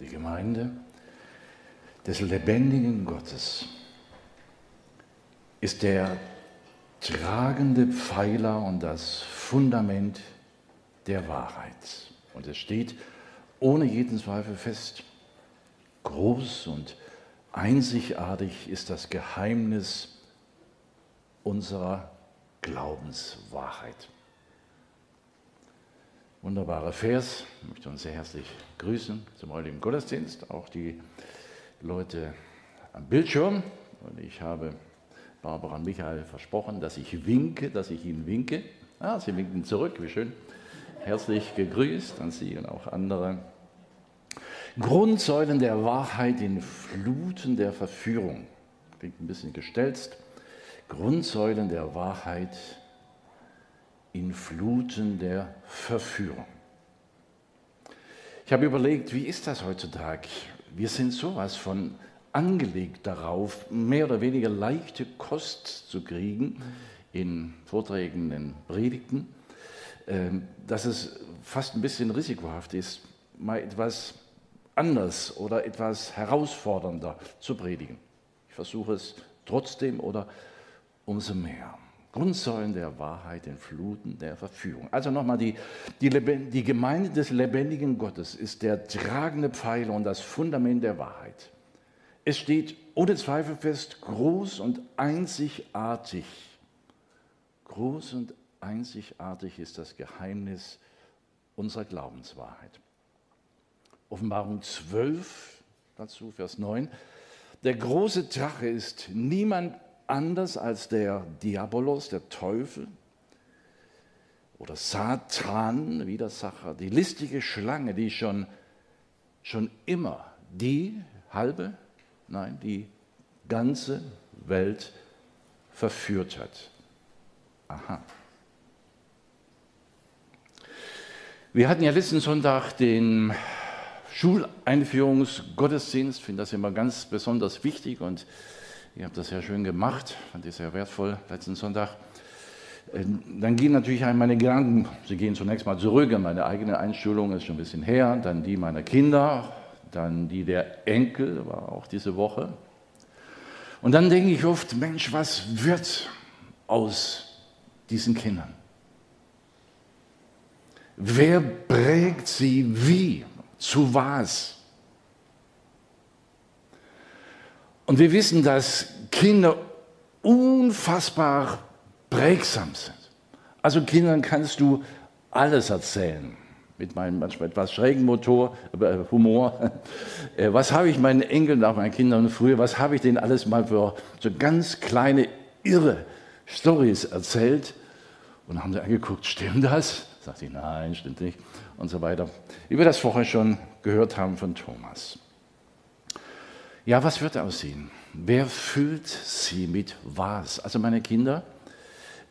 Die Gemeinde des lebendigen Gottes ist der tragende Pfeiler und das Fundament der Wahrheit. Und es steht ohne jeden Zweifel fest, groß und einzigartig ist das Geheimnis unserer Glaubenswahrheit. Wunderbarer Vers, ich möchte uns sehr herzlich grüßen zum heutigen Gottesdienst, auch die Leute am Bildschirm. Und ich habe Barbara und Michael versprochen, dass ich winke, dass ich ihnen winke. Ah, sie winken zurück, wie schön. Herzlich gegrüßt an Sie und auch andere. Grundsäulen der Wahrheit in Fluten der Verführung. Klingt ein bisschen gestelzt. Grundsäulen der Wahrheit in Fluten der Verführung. Ich habe überlegt, wie ist das heutzutage? Wir sind sowas von angelegt darauf, mehr oder weniger leichte Kost zu kriegen in Vorträgen, in Predigten. Ähm, dass es fast ein bisschen risikohaft ist, mal etwas anders oder etwas herausfordernder zu predigen. Ich versuche es trotzdem oder umso mehr. Grundsäulen der Wahrheit in Fluten der Verführung. Also nochmal, die, die, die Gemeinde des lebendigen Gottes ist der tragende Pfeiler und das Fundament der Wahrheit. Es steht ohne Zweifel fest, groß und einzigartig. Groß und einzigartig ist das Geheimnis unserer Glaubenswahrheit. Offenbarung 12, dazu Vers 9. Der große Drache ist niemand anders als der Diabolos, der Teufel, oder Satan, Widersacher, die listige Schlange, die schon, schon immer die halbe, nein, die ganze Welt verführt hat. Aha. Wir hatten ja letzten Sonntag den Schuleinführungsgottesdienst, ich finde das immer ganz besonders wichtig und ihr habt das ja schön gemacht, fand ich sehr wertvoll letzten Sonntag. Ähm, dann gehen natürlich meine Gedanken, sie gehen zunächst mal zurück an meine eigene Einschulung, ist schon ein bisschen her, dann die meiner Kinder, dann die der Enkel, war auch diese Woche. Und dann denke ich oft, Mensch, was wird aus diesen Kindern? Wer prägt sie wie? Zu was? Und wir wissen, dass Kinder unfassbar prägsam sind. Also Kindern kannst du alles erzählen. Mit meinem manchmal etwas schrägen Motor, äh, Humor. Äh, was habe ich meinen Enkeln, auch meinen Kindern früher, was habe ich denen alles mal für so ganz kleine, irre Stories erzählt? Und haben sie angeguckt, stimmt das? Sagt sie, nein, stimmt nicht und so weiter. Wie wir das vorher schon gehört haben von Thomas. Ja, was wird aussehen? Wer füllt sie mit was? Also meine Kinder,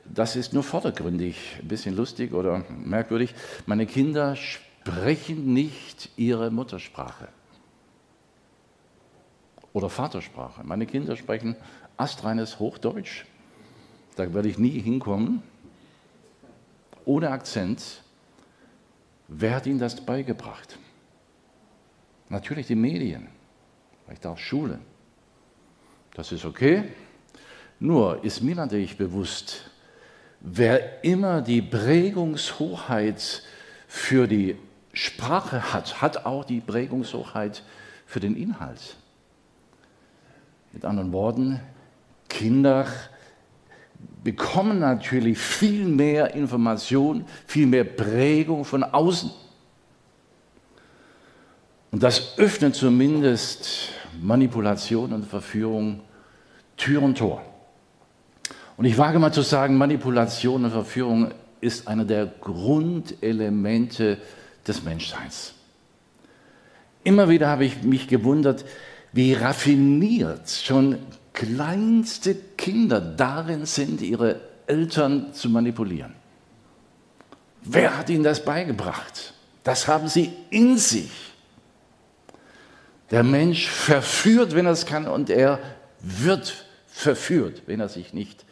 das ist nur vordergründig, ein bisschen lustig oder merkwürdig. Meine Kinder sprechen nicht ihre Muttersprache oder Vatersprache. Meine Kinder sprechen astreines Hochdeutsch. Da werde ich nie hinkommen ohne Akzent. Wer hat ihnen das beigebracht? Natürlich die Medien, vielleicht auch Schule. Das ist okay. Nur ist mir natürlich bewusst, wer immer die Prägungshoheit für die Sprache hat, hat auch die Prägungshoheit für den Inhalt. Mit anderen Worten, Kinder bekommen natürlich viel mehr Information, viel mehr Prägung von außen. Und das öffnet zumindest Manipulation und Verführung Tür und Tor. Und ich wage mal zu sagen, Manipulation und Verführung ist einer der Grundelemente des Menschseins. Immer wieder habe ich mich gewundert, wie raffiniert schon kleinste Kinder darin sind, ihre Eltern zu manipulieren. Wer hat ihnen das beigebracht? Das haben sie in sich. Der Mensch verführt, wenn er es kann, und er wird verführt, wenn er sich nicht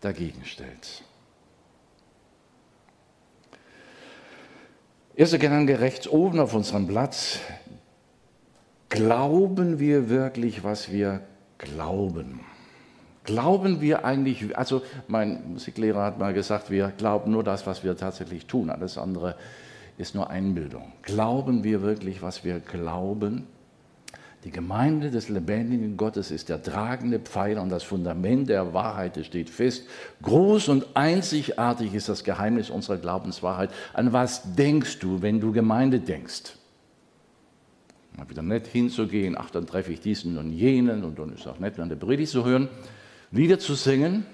dagegen stellt. Erster Gedanke rechts oben auf unserem Blatt. Glauben wir wirklich, was wir glauben? Glauben wir eigentlich, also mein Musiklehrer hat mal gesagt, wir glauben nur das, was wir tatsächlich tun. Alles andere ist nur Einbildung. Glauben wir wirklich, was wir glauben? Die Gemeinde des lebendigen Gottes ist der tragende Pfeiler und das Fundament der Wahrheit steht fest. Groß und einzigartig ist das Geheimnis unserer Glaubenswahrheit. An was denkst du, wenn du Gemeinde denkst? Mal wieder nett hinzugehen, ach, dann treffe ich diesen und jenen und dann ist auch nett, der Predigt zu hören, Lieder zu singen.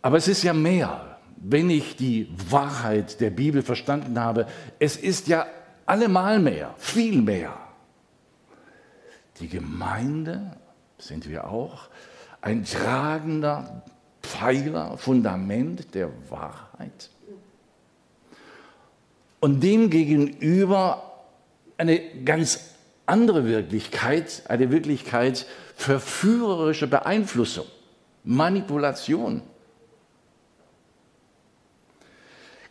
Aber es ist ja mehr, wenn ich die Wahrheit der Bibel verstanden habe. Es ist ja allemal mehr, viel mehr. Die Gemeinde sind wir auch ein tragender Pfeiler, Fundament der Wahrheit. Und dem gegenüber eine ganz andere Wirklichkeit, eine Wirklichkeit verführerischer Beeinflussung, Manipulation.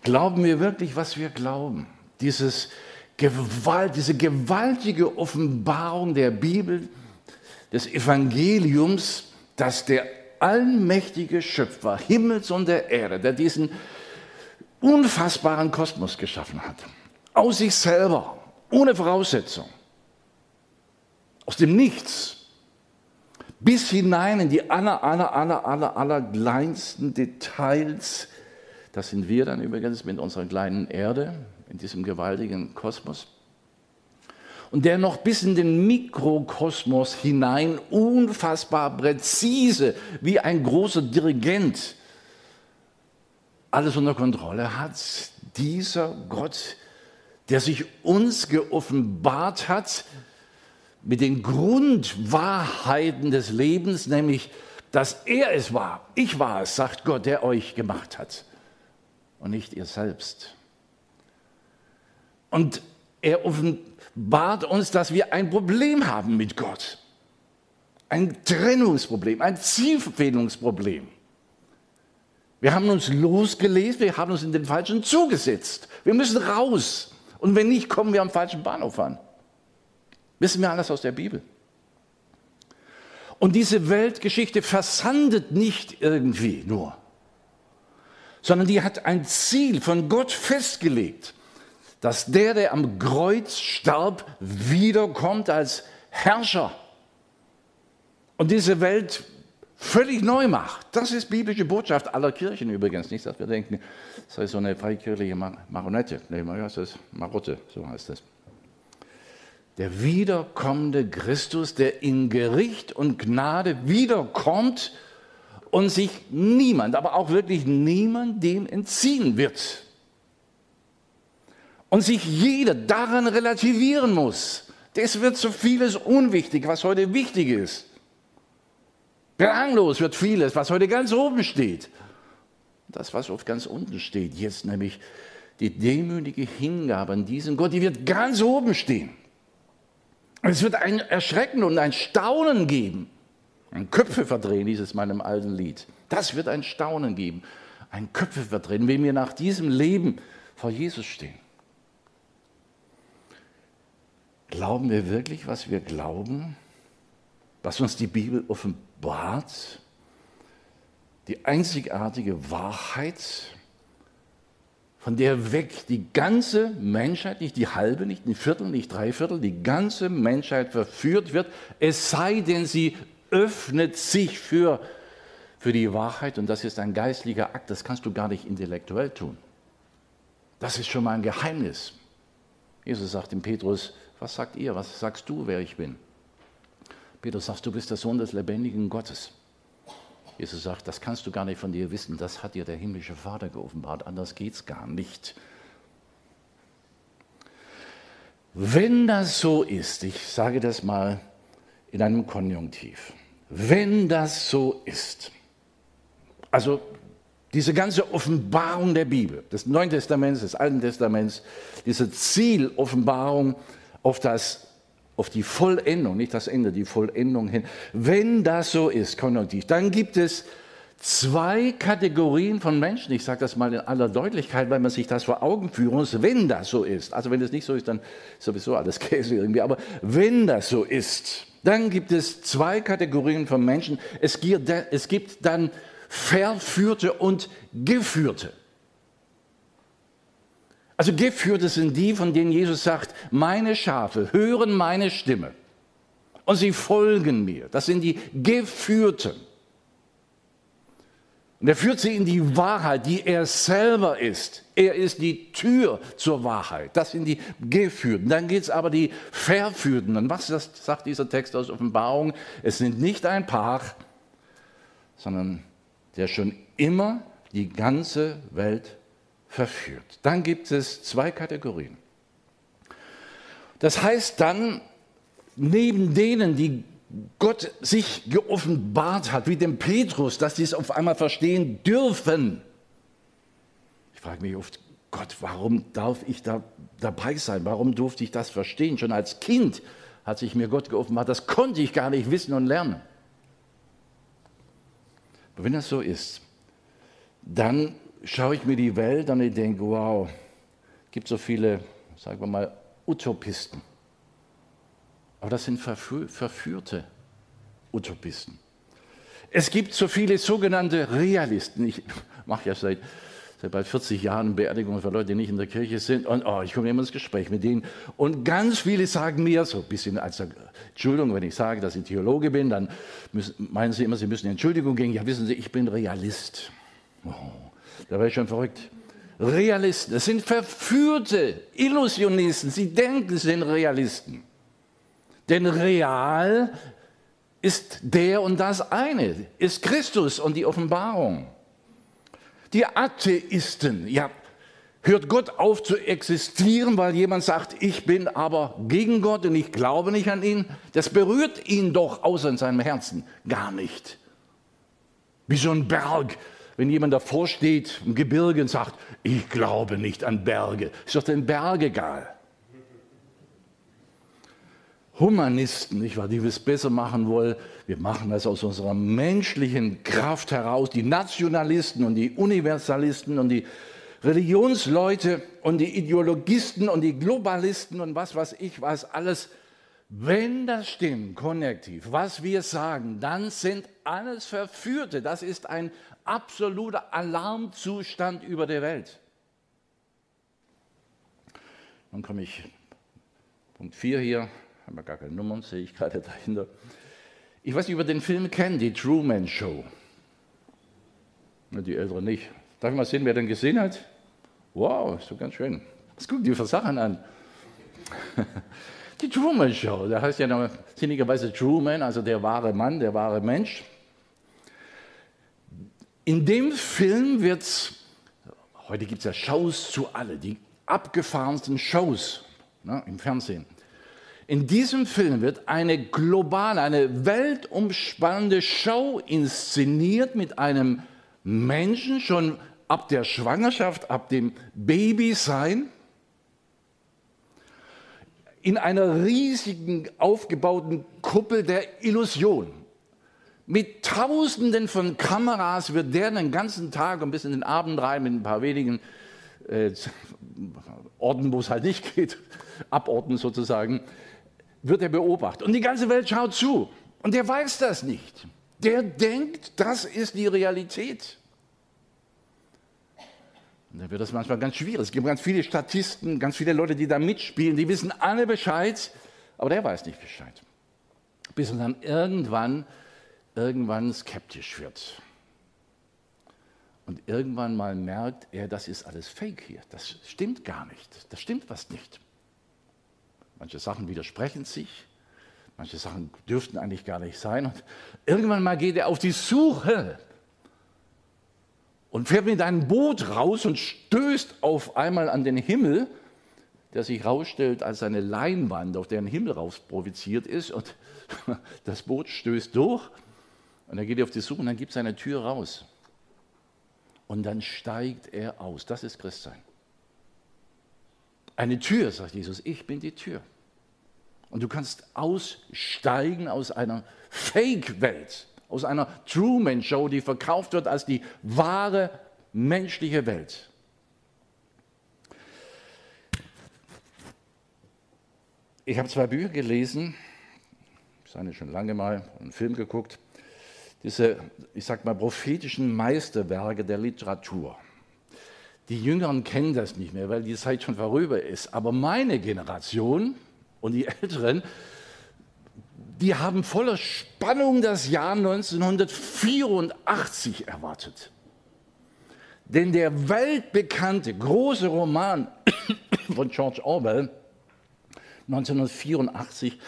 Glauben wir wirklich, was wir glauben? Dieses Gewalt, diese gewaltige Offenbarung der Bibel, des Evangeliums, dass der allmächtige Schöpfer Himmels und der Erde, der diesen unfassbaren Kosmos geschaffen hat, aus sich selber, ohne Voraussetzung, aus dem Nichts, bis hinein in die aller, aller, aller, aller, aller kleinsten Details, das sind wir dann übrigens mit unserer kleinen Erde, in diesem gewaltigen Kosmos. Und der noch bis in den Mikrokosmos hinein unfassbar präzise, wie ein großer Dirigent, alles unter Kontrolle hat. Dieser Gott, der sich uns geoffenbart hat mit den Grundwahrheiten des Lebens, nämlich, dass er es war, ich war es, sagt Gott, der euch gemacht hat und nicht ihr selbst. Und er offenbart uns, dass wir ein Problem haben mit Gott. Ein Trennungsproblem, ein Zielverfehlungsproblem. Wir haben uns losgelesen, wir haben uns in den falschen zugesetzt. Wir müssen raus. Und wenn nicht, kommen wir am falschen Bahnhof an. Wissen wir alles aus der Bibel. Und diese Weltgeschichte versandet nicht irgendwie nur, sondern die hat ein Ziel von Gott festgelegt dass der, der am Kreuz starb, wiederkommt als Herrscher und diese Welt völlig neu macht. Das ist biblische Botschaft aller Kirchen übrigens. Nicht, dass wir denken, das sei so eine freikirchliche Marionette. Nee, das ist Marotte, so heißt es. Der wiederkommende Christus, der in Gericht und Gnade wiederkommt und sich niemand, aber auch wirklich niemand dem entziehen wird und sich jeder daran relativieren muss. Das wird so vieles unwichtig, was heute wichtig ist. Belanglos wird vieles, was heute ganz oben steht. Das, was oft ganz unten steht, jetzt nämlich die demütige Hingabe an diesen Gott, die wird ganz oben stehen. Es wird ein Erschrecken und ein Staunen geben. Ein Köpfe verdrehen, dieses meinem alten Lied. Das wird ein Staunen geben. Ein Köpfe verdrehen, wenn wir nach diesem Leben vor Jesus stehen. Glauben wir wirklich, was wir glauben? Was uns die Bibel offenbart? Die einzigartige Wahrheit, von der weg die ganze Menschheit, nicht die halbe, nicht ein Viertel, nicht drei Viertel, die ganze Menschheit verführt wird, es sei denn, sie öffnet sich für, für die Wahrheit und das ist ein geistlicher Akt, das kannst du gar nicht intellektuell tun. Das ist schon mal ein Geheimnis. Jesus sagt dem Petrus, was sagt ihr? Was sagst du, wer ich bin? Petrus sagt, du bist der Sohn des lebendigen Gottes. Jesus sagt, das kannst du gar nicht von dir wissen, das hat dir der himmlische Vater geoffenbart, anders geht es gar nicht. Wenn das so ist, ich sage das mal in einem Konjunktiv, wenn das so ist, also diese ganze Offenbarung der Bibel, des Neuen Testaments, des Alten Testaments, diese Zieloffenbarung auf, das, auf die Vollendung, nicht das Ende, die Vollendung hin. Wenn das so ist, konjunktiv, dann gibt es zwei Kategorien von Menschen. Ich sage das mal in aller Deutlichkeit, weil man sich das vor Augen führen muss, wenn das so ist. Also wenn es nicht so ist, dann ist sowieso alles Käse irgendwie. Aber wenn das so ist, dann gibt es zwei Kategorien von Menschen. Es gibt, es gibt dann Verführte und Geführte. Also Geführte sind die, von denen Jesus sagt, meine Schafe hören meine Stimme und sie folgen mir. Das sind die Geführten. Und er führt sie in die Wahrheit, die er selber ist. Er ist die Tür zur Wahrheit. Das sind die Geführten. Dann geht es aber die Verführten. Und was das sagt dieser Text aus Offenbarung? Es sind nicht ein Paar, sondern der schon immer die ganze Welt verführt. Dann gibt es zwei Kategorien. Das heißt dann, neben denen, die Gott sich geoffenbart hat, wie dem Petrus, dass sie es auf einmal verstehen dürfen. Ich frage mich oft, Gott, warum darf ich da dabei sein? Warum durfte ich das verstehen? Schon als Kind hat sich mir Gott geoffenbart. Das konnte ich gar nicht wissen und lernen. Aber wenn das so ist, dann schaue ich mir die Welt an und denke, wow, es gibt so viele, sagen wir mal, Utopisten. Aber das sind verfü verführte Utopisten. Es gibt so viele sogenannte Realisten. Ich mache ja seit, seit bald 40 Jahren Beerdigungen für Leute, die nicht in der Kirche sind. Und oh, ich komme immer ins Gespräch mit denen. Und ganz viele sagen mir, so ein bisschen als Entschuldigung, wenn ich sage, dass ich Theologe bin, dann müssen, meinen sie immer, sie müssen Entschuldigung geben. Ja, wissen Sie, ich bin Realist. Oh, da wäre ich schon verrückt. Realisten, das sind verführte Illusionisten. Sie denken, sie sind Realisten. Denn real ist der und das eine, ist Christus und die Offenbarung. Die Atheisten, ja, Hört Gott auf zu existieren, weil jemand sagt, ich bin aber gegen Gott und ich glaube nicht an ihn? Das berührt ihn doch außer in seinem Herzen gar nicht. Wie so ein Berg, wenn jemand davor steht im Gebirge und sagt, ich glaube nicht an Berge, ist doch den Berg egal. Humanisten, nicht wahr, die es besser machen wollen, wir machen das aus unserer menschlichen Kraft heraus, die Nationalisten und die Universalisten und die Religionsleute und die Ideologisten und die Globalisten und was weiß ich was alles, wenn das stimmt, konnektiv, was wir sagen, dann sind alles Verführte. Das ist ein absoluter Alarmzustand über der Welt. Dann komme ich, Punkt 4 hier, haben wir gar keine Nummern, sehe ich gerade dahinter. Ich weiß nicht, ob ihr den Film kennt, die Truman Show. Die Älteren nicht. Darf ich mal sehen, wer den gesehen hat? Wow, ist doch ganz schön. Was gucken die für Sachen an? Die Truman Show, da heißt ja noch sinnigerweise Truman, also der wahre Mann, der wahre Mensch. In dem Film wird es, heute gibt es ja Shows zu alle, die abgefahrensten Shows ne, im Fernsehen. In diesem Film wird eine globale, eine weltumspannende Show inszeniert mit einem Menschen schon ab der Schwangerschaft, ab dem Babysein, in einer riesigen aufgebauten Kuppel der Illusion. Mit Tausenden von Kameras wird der den ganzen Tag und bis in den Abend rein mit ein paar wenigen äh, Orten, wo es halt nicht geht, Aborten sozusagen, wird er beobachtet. Und die ganze Welt schaut zu. Und der weiß das nicht. Der denkt, das ist die Realität. Dann wird das manchmal ganz schwierig. Es gibt ganz viele Statisten, ganz viele Leute, die da mitspielen, die wissen alle Bescheid, aber der weiß nicht Bescheid. Bis er dann irgendwann, irgendwann skeptisch wird. Und irgendwann mal merkt er, das ist alles Fake hier. Das stimmt gar nicht. Das stimmt was nicht. Manche Sachen widersprechen sich. Manche Sachen dürften eigentlich gar nicht sein. Und irgendwann mal geht er auf die Suche und fährt mit einem Boot raus und stößt auf einmal an den Himmel, der sich herausstellt als eine Leinwand, auf der ein Himmel raus provoziert ist und das Boot stößt durch und er geht auf die Suche und dann gibt es eine Tür raus. Und dann steigt er aus. Das ist Christsein. Eine Tür, sagt Jesus, ich bin die Tür. Und du kannst aussteigen aus einer Fake-Welt, aus einer Truman-Show, die verkauft wird als die wahre menschliche Welt. Ich habe zwei Bücher gelesen, ich habe schon lange mal einen Film geguckt, diese, ich sag mal, prophetischen Meisterwerke der Literatur. Die Jüngeren kennen das nicht mehr, weil die Zeit schon vorüber ist. Aber meine Generation und die Älteren, die haben voller Spannung das Jahr 1984 erwartet. Denn der weltbekannte große Roman von George Orwell 1984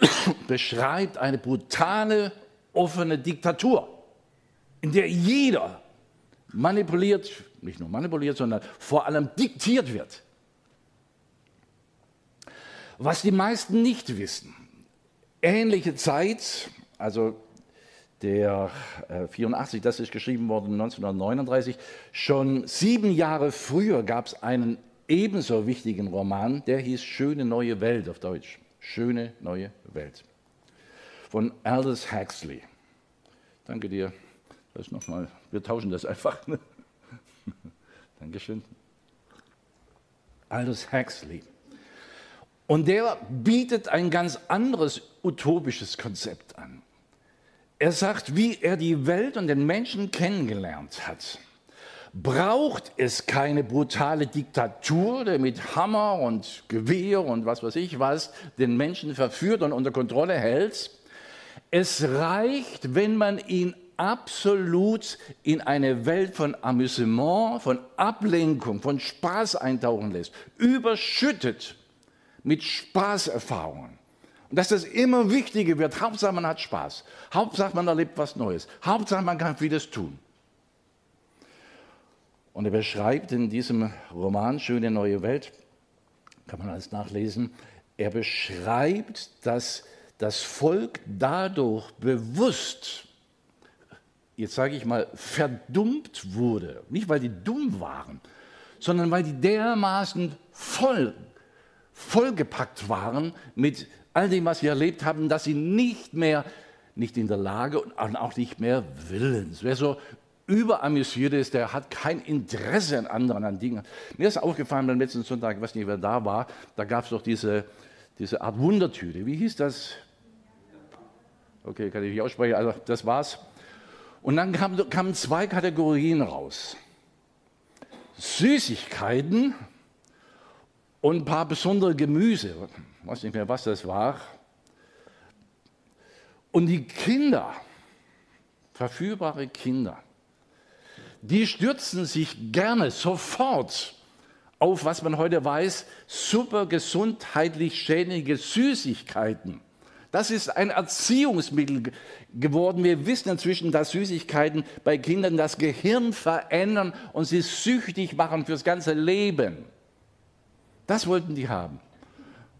beschreibt eine brutale, offene Diktatur, in der jeder manipuliert, nicht nur manipuliert, sondern vor allem diktiert wird. Was die meisten nicht wissen, ähnliche Zeit, also der äh, 84, das ist geschrieben worden 1939, schon sieben Jahre früher gab es einen ebenso wichtigen Roman, der hieß Schöne neue Welt auf Deutsch. Schöne neue Welt. Von Aldous Huxley. Danke dir. Das nochmal. Wir tauschen das einfach. Dankeschön. Aldous Huxley. Und der bietet ein ganz anderes utopisches Konzept an. Er sagt, wie er die Welt und den Menschen kennengelernt hat, braucht es keine brutale Diktatur, der mit Hammer und Gewehr und was weiß ich was den Menschen verführt und unter Kontrolle hält. Es reicht, wenn man ihn absolut in eine Welt von Amüsement, von Ablenkung, von Spaß eintauchen lässt, überschüttet mit Spaßerfahrungen. Und dass das immer wichtiger wird. Hauptsache, man hat Spaß. Hauptsache, man erlebt was Neues. Hauptsache, man kann vieles tun. Und er beschreibt in diesem Roman Schöne neue Welt, kann man alles nachlesen, er beschreibt, dass das Volk dadurch bewusst, jetzt sage ich mal, verdummt wurde. Nicht, weil die dumm waren, sondern weil die dermaßen voll, vollgepackt waren mit all dem, was sie erlebt haben, dass sie nicht mehr, nicht in der Lage und auch nicht mehr willens. Wer so überamüsiert ist, der hat kein Interesse an anderen, an Dingen. Mir ist aufgefallen beim letzten Sonntag, ich weiß nicht, wer da war, da gab es doch diese, diese Art Wundertüte. Wie hieß das? Okay, kann ich nicht aussprechen, also das war's. Und dann kamen, kamen zwei Kategorien raus. Süßigkeiten und ein paar besondere Gemüse weiß nicht mehr, was das war. Und die Kinder, verfügbare Kinder, die stürzen sich gerne sofort auf, was man heute weiß, super gesundheitlich schädliche Süßigkeiten. Das ist ein Erziehungsmittel geworden. Wir wissen inzwischen, dass Süßigkeiten bei Kindern das Gehirn verändern und sie süchtig machen fürs ganze Leben. Das wollten die haben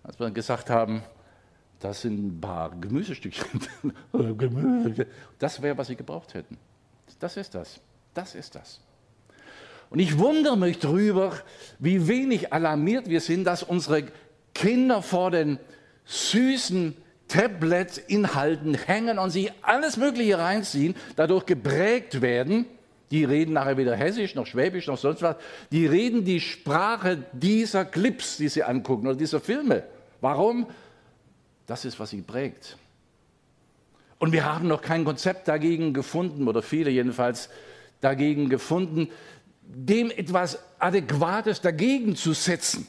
als wir gesagt haben, das sind ein paar Gemüsestückchen. das wäre, was sie gebraucht hätten. Das ist das. Das ist das. Und ich wundere mich darüber, wie wenig alarmiert wir sind, dass unsere Kinder vor den süßen Tablet-Inhalten hängen und sich alles Mögliche reinziehen, dadurch geprägt werden. Die reden nachher wieder Hessisch, noch Schwäbisch, noch sonst was. Die reden die Sprache dieser Clips, die sie angucken oder dieser Filme. Warum? Das ist, was sie prägt. Und wir haben noch kein Konzept dagegen gefunden, oder viele jedenfalls dagegen gefunden, dem etwas Adäquates dagegen zu setzen.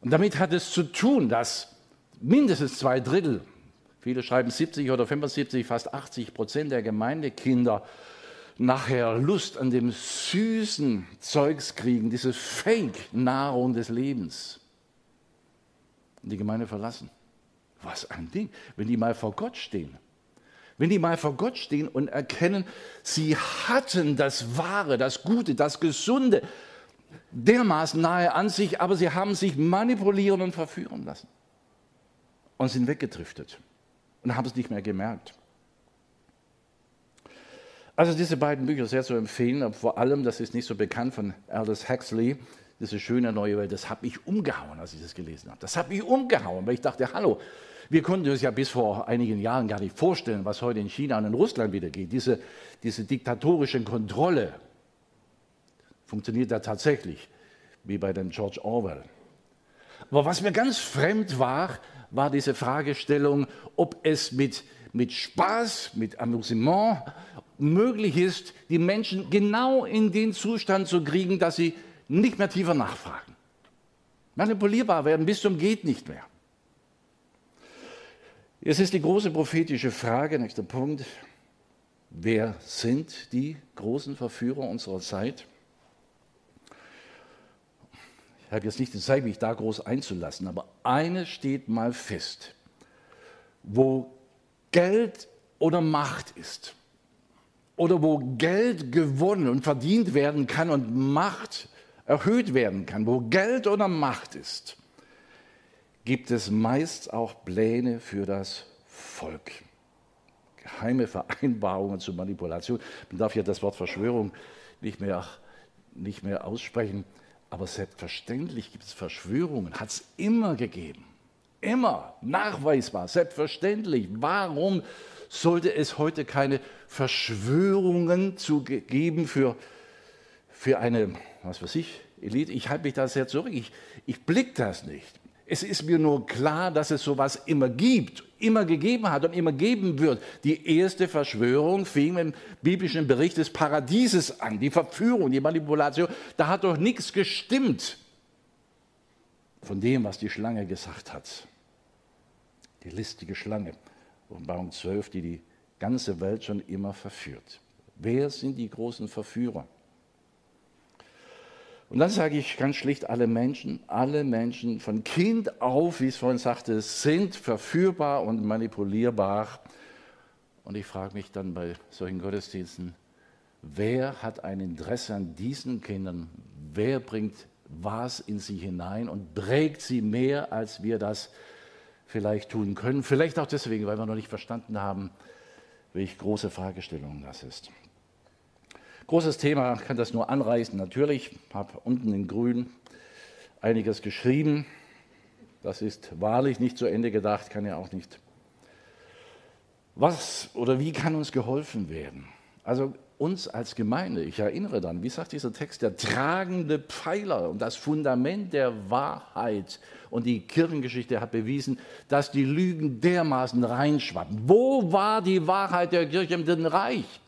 Und damit hat es zu tun, dass mindestens zwei Drittel, viele schreiben 70 oder 75, fast 80 Prozent der Gemeindekinder nachher Lust an dem süßen Zeugs kriegen, diese Fake-Nahrung des Lebens und die Gemeinde verlassen. Was ein Ding, wenn die mal vor Gott stehen. Wenn die mal vor Gott stehen und erkennen, sie hatten das Wahre, das Gute, das Gesunde dermaßen nahe an sich, aber sie haben sich manipulieren und verführen lassen und sind weggedriftet und haben es nicht mehr gemerkt. Also diese beiden Bücher sehr zu empfehlen, aber vor allem, das ist nicht so bekannt von Aldous Huxley, diese schöne neue Welt, das hat mich umgehauen, als ich das gelesen habe. Das hat mich umgehauen, weil ich dachte, hallo, wir konnten uns ja bis vor einigen Jahren gar nicht vorstellen, was heute in China und in Russland wieder geht. Diese, diese diktatorische Kontrolle funktioniert da tatsächlich, wie bei dem George Orwell. Aber was mir ganz fremd war, war diese Fragestellung, ob es mit, mit Spaß, mit Amüsement möglich ist, die Menschen genau in den Zustand zu kriegen, dass sie nicht mehr tiefer nachfragen. Manipulierbar werden bis zum geht nicht mehr. Es ist die große prophetische Frage, nächster Punkt. Wer sind die großen Verführer unserer Zeit? Ich habe jetzt nicht die Zeit, mich da groß einzulassen, aber eines steht mal fest. Wo Geld oder Macht ist, oder wo Geld gewonnen und verdient werden kann und Macht erhöht werden kann, wo Geld oder Macht ist, gibt es meist auch Pläne für das Volk. Geheime Vereinbarungen zur Manipulation. Man darf ja das Wort Verschwörung nicht mehr, nicht mehr aussprechen, aber selbstverständlich gibt es Verschwörungen, hat es immer gegeben. Immer nachweisbar, selbstverständlich. Warum sollte es heute keine Verschwörungen zu geben für, für eine, was weiß ich, Elite? Ich halte mich da sehr zurück. Ich, ich blicke das nicht. Es ist mir nur klar, dass es sowas immer gibt, immer gegeben hat und immer geben wird. Die erste Verschwörung fing im biblischen Bericht des Paradieses an. Die Verführung, die Manipulation, da hat doch nichts gestimmt von dem, was die Schlange gesagt hat. Die listige Schlange. Offenbarung 12, die die ganze Welt schon immer verführt. Wer sind die großen Verführer? Und dann sage ich ganz schlicht, alle Menschen, alle Menschen von Kind auf, wie ich es vorhin sagte, sind verführbar und manipulierbar. Und ich frage mich dann bei solchen Gottesdiensten, wer hat ein Interesse an diesen Kindern? Wer bringt was in sie hinein und prägt sie mehr, als wir das vielleicht tun können? Vielleicht auch deswegen, weil wir noch nicht verstanden haben, welche große Fragestellung das ist. Großes Thema, kann das nur anreißen. Natürlich, habe unten in Grün einiges geschrieben. Das ist wahrlich nicht zu Ende gedacht, kann ja auch nicht. Was oder wie kann uns geholfen werden? Also uns als Gemeinde, ich erinnere dann, wie sagt dieser Text, der tragende Pfeiler und das Fundament der Wahrheit. Und die Kirchengeschichte hat bewiesen, dass die Lügen dermaßen reinschwappen. Wo war die Wahrheit der Kirche im Dritten Reich?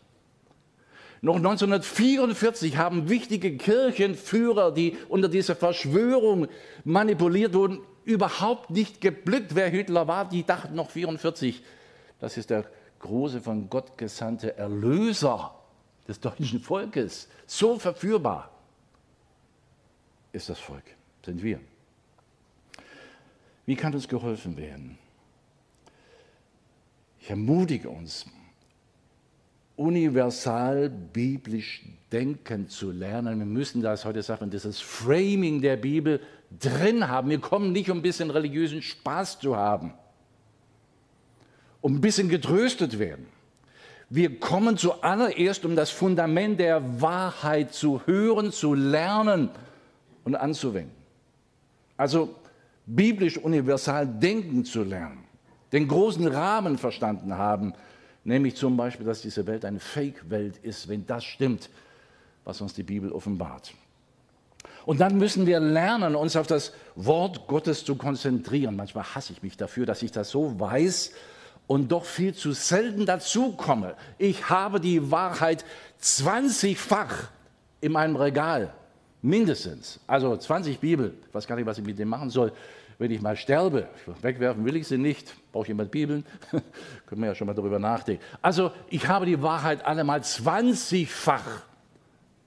Noch 1944 haben wichtige Kirchenführer, die unter dieser Verschwörung manipuliert wurden, überhaupt nicht geblückt, wer Hitler war. Die dachten noch 1944, das ist der große von Gott gesandte Erlöser des deutschen Volkes. So verführbar ist das Volk, sind wir. Wie kann uns geholfen werden? Ich ermutige uns, universal biblisch denken zu lernen. Wir müssen das heute sagen, dieses Framing der Bibel drin haben. Wir kommen nicht, um ein bisschen religiösen Spaß zu haben, um ein bisschen getröstet werden. Wir kommen zuallererst, um das Fundament der Wahrheit zu hören, zu lernen und anzuwenden. Also biblisch universal denken zu lernen, den großen Rahmen verstanden haben, Nämlich zum Beispiel, dass diese Welt eine Fake-Welt ist, wenn das stimmt, was uns die Bibel offenbart. Und dann müssen wir lernen, uns auf das Wort Gottes zu konzentrieren. Manchmal hasse ich mich dafür, dass ich das so weiß und doch viel zu selten dazu komme. Ich habe die Wahrheit 20-fach in meinem Regal, mindestens. Also 20 Bibel, ich weiß gar nicht, was ich mit dem machen soll wenn ich mal sterbe, wegwerfen will ich sie nicht, braucht jemand Bibeln? Können wir ja schon mal darüber nachdenken. Also ich habe die Wahrheit allemal 20-fach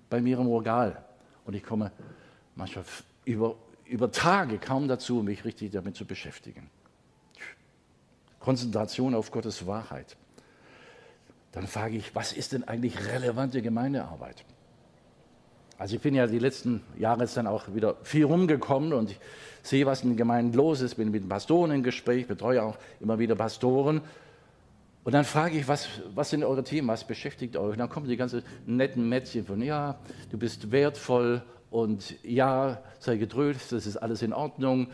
bei mir im Regal und ich komme manchmal über, über Tage kaum dazu, mich richtig damit zu beschäftigen. Konzentration auf Gottes Wahrheit. Dann frage ich, was ist denn eigentlich relevante Gemeindearbeit? Also ich bin ja die letzten Jahre jetzt dann auch wieder viel rumgekommen und ich sehe, was in den Gemeinden los ist, bin mit Pastoren im Gespräch, betreue auch immer wieder Pastoren. Und dann frage ich, was, was sind eure Themen, was beschäftigt euch? Und dann kommen die ganzen netten Mätzchen von, ja, du bist wertvoll und ja, sei getröstet, das ist alles in Ordnung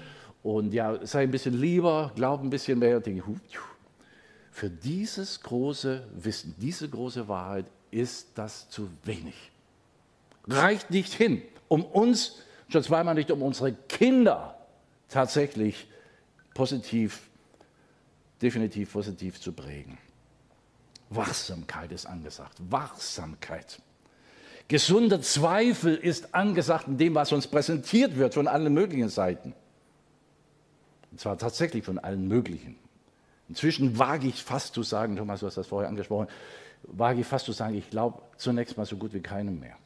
und ja, sei ein bisschen lieber, glaub ein bisschen mehr. Und denke, für dieses große Wissen, diese große Wahrheit ist das zu wenig reicht nicht hin, um uns, schon zweimal nicht, um unsere Kinder tatsächlich positiv, definitiv positiv zu prägen. Wachsamkeit ist angesagt. Wachsamkeit. Gesunder Zweifel ist angesagt in dem, was uns präsentiert wird von allen möglichen Seiten. Und zwar tatsächlich von allen möglichen. Inzwischen wage ich fast zu sagen, Thomas, du hast das vorher angesprochen, wage ich fast zu sagen, ich glaube zunächst mal so gut wie keinem mehr.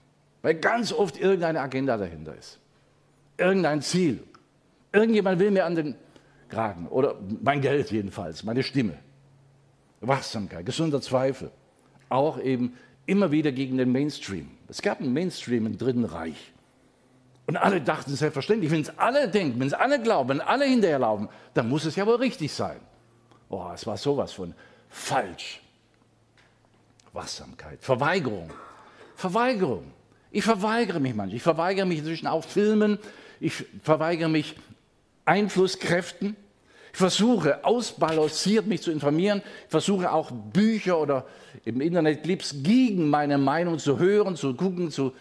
Weil ganz oft irgendeine Agenda dahinter ist. Irgendein Ziel. Irgendjemand will mir an den Kragen. Oder mein Geld jedenfalls, meine Stimme. Wachsamkeit, gesunder Zweifel. Auch eben immer wieder gegen den Mainstream. Es gab einen Mainstream im Dritten Reich. Und alle dachten selbstverständlich, wenn es alle denken, wenn es alle glauben, wenn alle hinterherlaufen, dann muss es ja wohl richtig sein. Oh, es war sowas von falsch. Wachsamkeit, Verweigerung. Verweigerung. Ich verweigere mich manchmal. Ich verweigere mich inzwischen auch Filmen. Ich verweigere mich Einflusskräften. Ich versuche ausbalanciert mich zu informieren. Ich versuche auch Bücher oder im Internet Clips gegen meine Meinung zu hören, zu gucken, zu,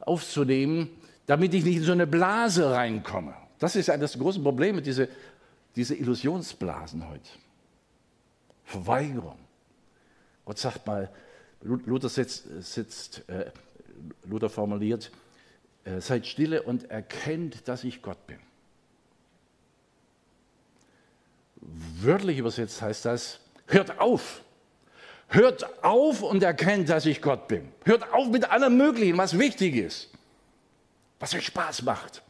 aufzunehmen, damit ich nicht in so eine Blase reinkomme. Das ist ja das große Problem mit diese, diese Illusionsblasen heute. Verweigerung. Gott sagt mal, Luther sitzt, sitzt äh, Luther formuliert, äh, seid stille und erkennt, dass ich Gott bin. Wörtlich übersetzt heißt das, hört auf. Hört auf und erkennt, dass ich Gott bin. Hört auf mit allem Möglichen, was wichtig ist, was euch Spaß macht,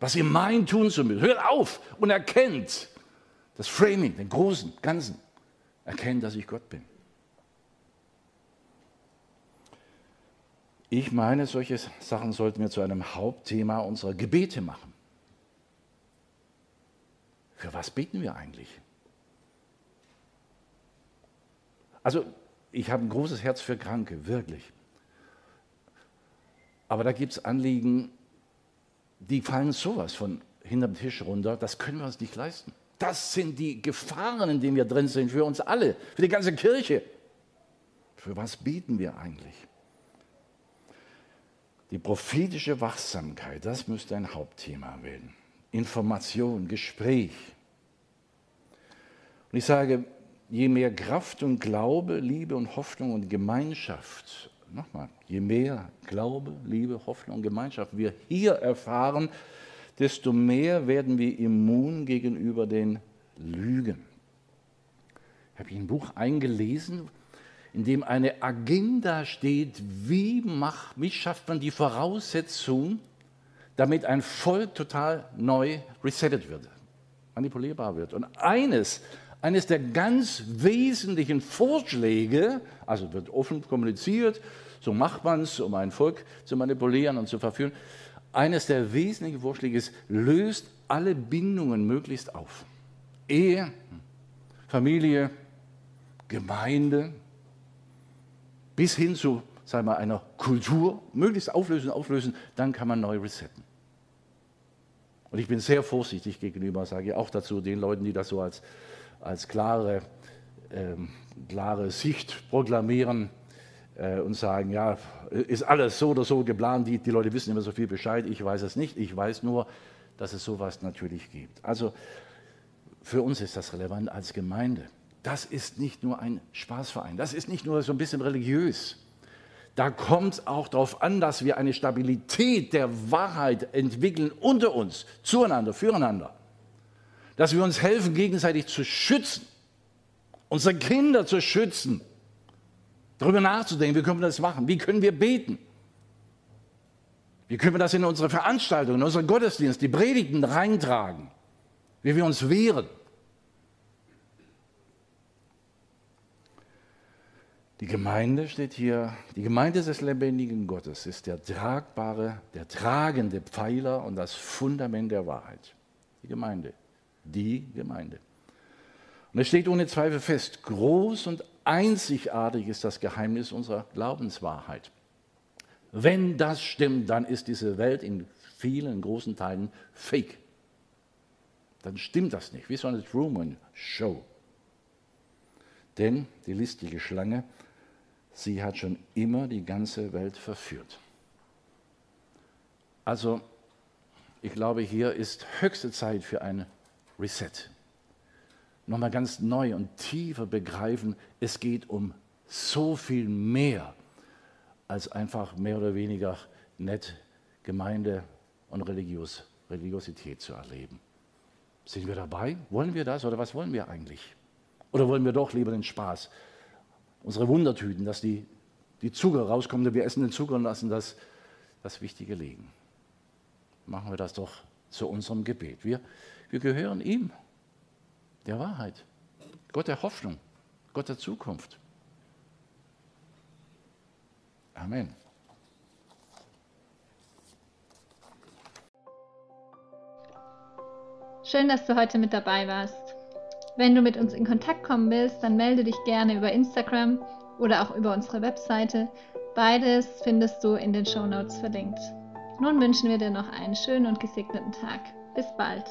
was ihr meint tun zu müssen. Hört auf und erkennt das Framing, den großen, ganzen. Erkennt, dass ich Gott bin. Ich meine, solche Sachen sollten wir zu einem Hauptthema unserer Gebete machen. Für was beten wir eigentlich? Also, ich habe ein großes Herz für Kranke, wirklich. Aber da gibt es Anliegen, die fallen sowas von hinterm Tisch runter, das können wir uns nicht leisten. Das sind die Gefahren, in denen wir drin sind, für uns alle, für die ganze Kirche. Für was beten wir eigentlich? Die prophetische Wachsamkeit, das müsste ein Hauptthema werden. Information, Gespräch. Und ich sage, je mehr Kraft und Glaube, Liebe und Hoffnung und Gemeinschaft, nochmal, je mehr Glaube, Liebe, Hoffnung und Gemeinschaft wir hier erfahren, desto mehr werden wir immun gegenüber den Lügen. Ich habe ein Buch eingelesen, in dem eine Agenda steht, wie, macht, wie schafft man die Voraussetzung, damit ein Volk total neu resettet wird, manipulierbar wird. Und eines, eines der ganz wesentlichen Vorschläge, also wird offen kommuniziert, so macht man es, um ein Volk zu manipulieren und zu verführen, eines der wesentlichen Vorschläge ist, löst alle Bindungen möglichst auf. Ehe, Familie, Gemeinde, bis hin zu sagen wir, einer Kultur, möglichst auflösen, auflösen, dann kann man neu resetten. Und ich bin sehr vorsichtig gegenüber, sage ich auch dazu, den Leuten, die das so als, als klare, ähm, klare Sicht proklamieren äh, und sagen, ja, ist alles so oder so geplant, die, die Leute wissen immer so viel Bescheid, ich weiß es nicht, ich weiß nur, dass es sowas natürlich gibt. Also für uns ist das relevant als Gemeinde das ist nicht nur ein Spaßverein, das ist nicht nur so ein bisschen religiös. Da kommt es auch darauf an, dass wir eine Stabilität der Wahrheit entwickeln unter uns, zueinander, füreinander. Dass wir uns helfen, gegenseitig zu schützen, unsere Kinder zu schützen, darüber nachzudenken, wie können wir das machen, wie können wir beten. Wie können wir das in unsere Veranstaltungen, in unseren Gottesdienst, die Predigten reintragen, wie wir uns wehren. Die Gemeinde steht hier, die Gemeinde des lebendigen Gottes ist der tragbare, der tragende Pfeiler und das Fundament der Wahrheit. Die Gemeinde, die Gemeinde. Und es steht ohne Zweifel fest, groß und einzigartig ist das Geheimnis unserer Glaubenswahrheit. Wenn das stimmt, dann ist diese Welt in vielen großen Teilen fake. Dann stimmt das nicht, wie so eine Truman Show. Denn die listige Schlange, sie hat schon immer die ganze Welt verführt. Also, ich glaube, hier ist höchste Zeit für ein Reset. Nochmal ganz neu und tiefer begreifen, es geht um so viel mehr als einfach mehr oder weniger nett Gemeinde und Religios, Religiosität zu erleben. Sind wir dabei? Wollen wir das oder was wollen wir eigentlich? Oder wollen wir doch lieber den Spaß? Unsere Wundertüten, dass die, die Zucker rauskommen, wir essen den Zucker und lassen das, das Wichtige liegen. Machen wir das doch zu unserem Gebet. Wir, wir gehören ihm, der Wahrheit, Gott der Hoffnung, Gott der Zukunft. Amen. Schön, dass du heute mit dabei warst. Wenn du mit uns in Kontakt kommen willst, dann melde dich gerne über Instagram oder auch über unsere Webseite. Beides findest du in den Show Notes verlinkt. Nun wünschen wir dir noch einen schönen und gesegneten Tag. Bis bald.